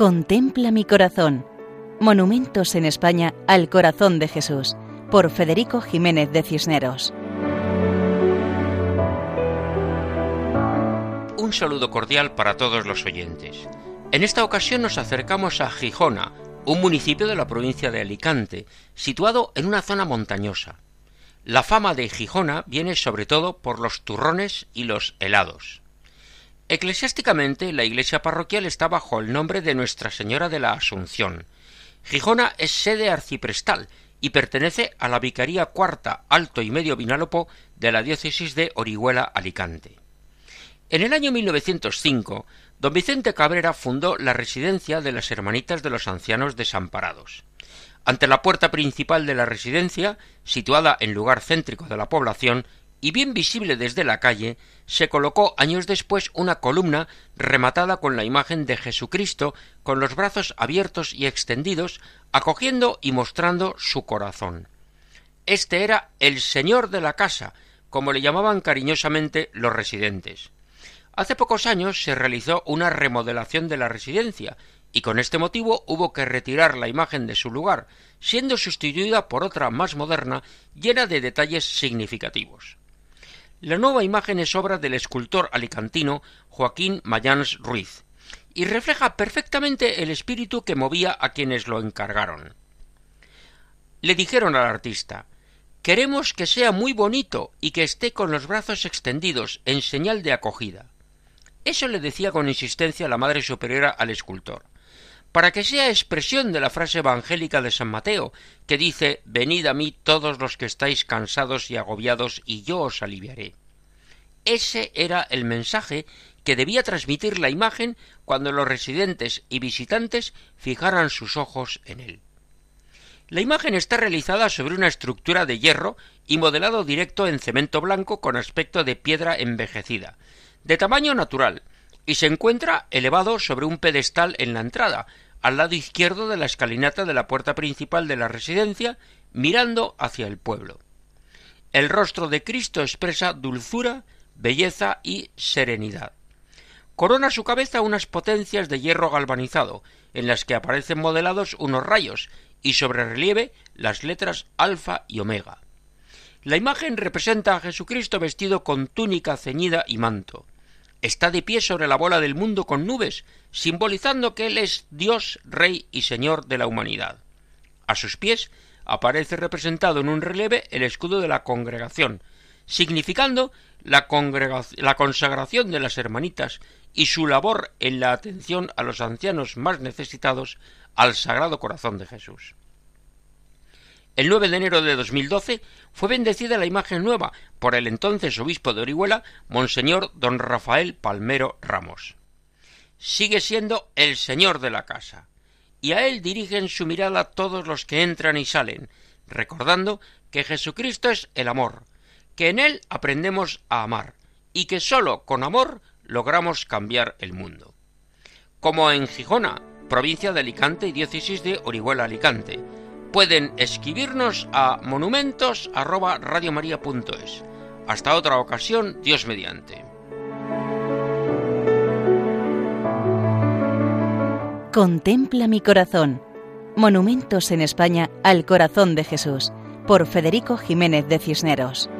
Contempla mi corazón. Monumentos en España al corazón de Jesús, por Federico Jiménez de Cisneros. Un saludo cordial para todos los oyentes. En esta ocasión nos acercamos a Gijona, un municipio de la provincia de Alicante, situado en una zona montañosa. La fama de Gijona viene sobre todo por los turrones y los helados. Eclesiásticamente, la iglesia parroquial está bajo el nombre de Nuestra Señora de la Asunción. Gijona es sede arciprestal y pertenece a la Vicaría Cuarta, Alto y Medio Vinalopó de la diócesis de Orihuela Alicante. En el año 1905, don Vicente Cabrera fundó la residencia de las Hermanitas de los Ancianos Desamparados. Ante la puerta principal de la residencia, situada en lugar céntrico de la población, y bien visible desde la calle, se colocó años después una columna rematada con la imagen de Jesucristo con los brazos abiertos y extendidos, acogiendo y mostrando su corazón. Este era el señor de la casa, como le llamaban cariñosamente los residentes. Hace pocos años se realizó una remodelación de la residencia y con este motivo hubo que retirar la imagen de su lugar, siendo sustituida por otra más moderna llena de detalles significativos. La nueva imagen es obra del escultor alicantino Joaquín Mayans Ruiz y refleja perfectamente el espíritu que movía a quienes lo encargaron. Le dijeron al artista Queremos que sea muy bonito y que esté con los brazos extendidos en señal de acogida. Eso le decía con insistencia la Madre Superiora al escultor para que sea expresión de la frase evangélica de San Mateo, que dice Venid a mí todos los que estáis cansados y agobiados, y yo os aliviaré. Ese era el mensaje que debía transmitir la imagen cuando los residentes y visitantes fijaran sus ojos en él. La imagen está realizada sobre una estructura de hierro y modelado directo en cemento blanco con aspecto de piedra envejecida, de tamaño natural, y se encuentra elevado sobre un pedestal en la entrada, al lado izquierdo de la escalinata de la puerta principal de la residencia, mirando hacia el pueblo. El rostro de Cristo expresa dulzura, belleza y serenidad. Corona su cabeza unas potencias de hierro galvanizado, en las que aparecen modelados unos rayos y sobre relieve las letras alfa y omega. La imagen representa a Jesucristo vestido con túnica ceñida y manto está de pie sobre la bola del mundo con nubes, simbolizando que Él es Dios, Rey y Señor de la humanidad. A sus pies aparece representado en un relieve el escudo de la congregación, significando la, la consagración de las hermanitas y su labor en la atención a los ancianos más necesitados al Sagrado Corazón de Jesús. El 9 de enero de 2012 fue bendecida la imagen nueva por el entonces obispo de Orihuela, Monseñor don Rafael Palmero Ramos. Sigue siendo el señor de la casa, y a él dirigen su mirada todos los que entran y salen, recordando que Jesucristo es el amor, que en él aprendemos a amar, y que sólo con amor logramos cambiar el mundo. Como en Gijona, provincia de Alicante y diócesis de Orihuela Alicante, pueden escribirnos a monumentos@radiomaria.es. Hasta otra ocasión, Dios mediante. Contempla mi corazón. Monumentos en España al corazón de Jesús, por Federico Jiménez de Cisneros.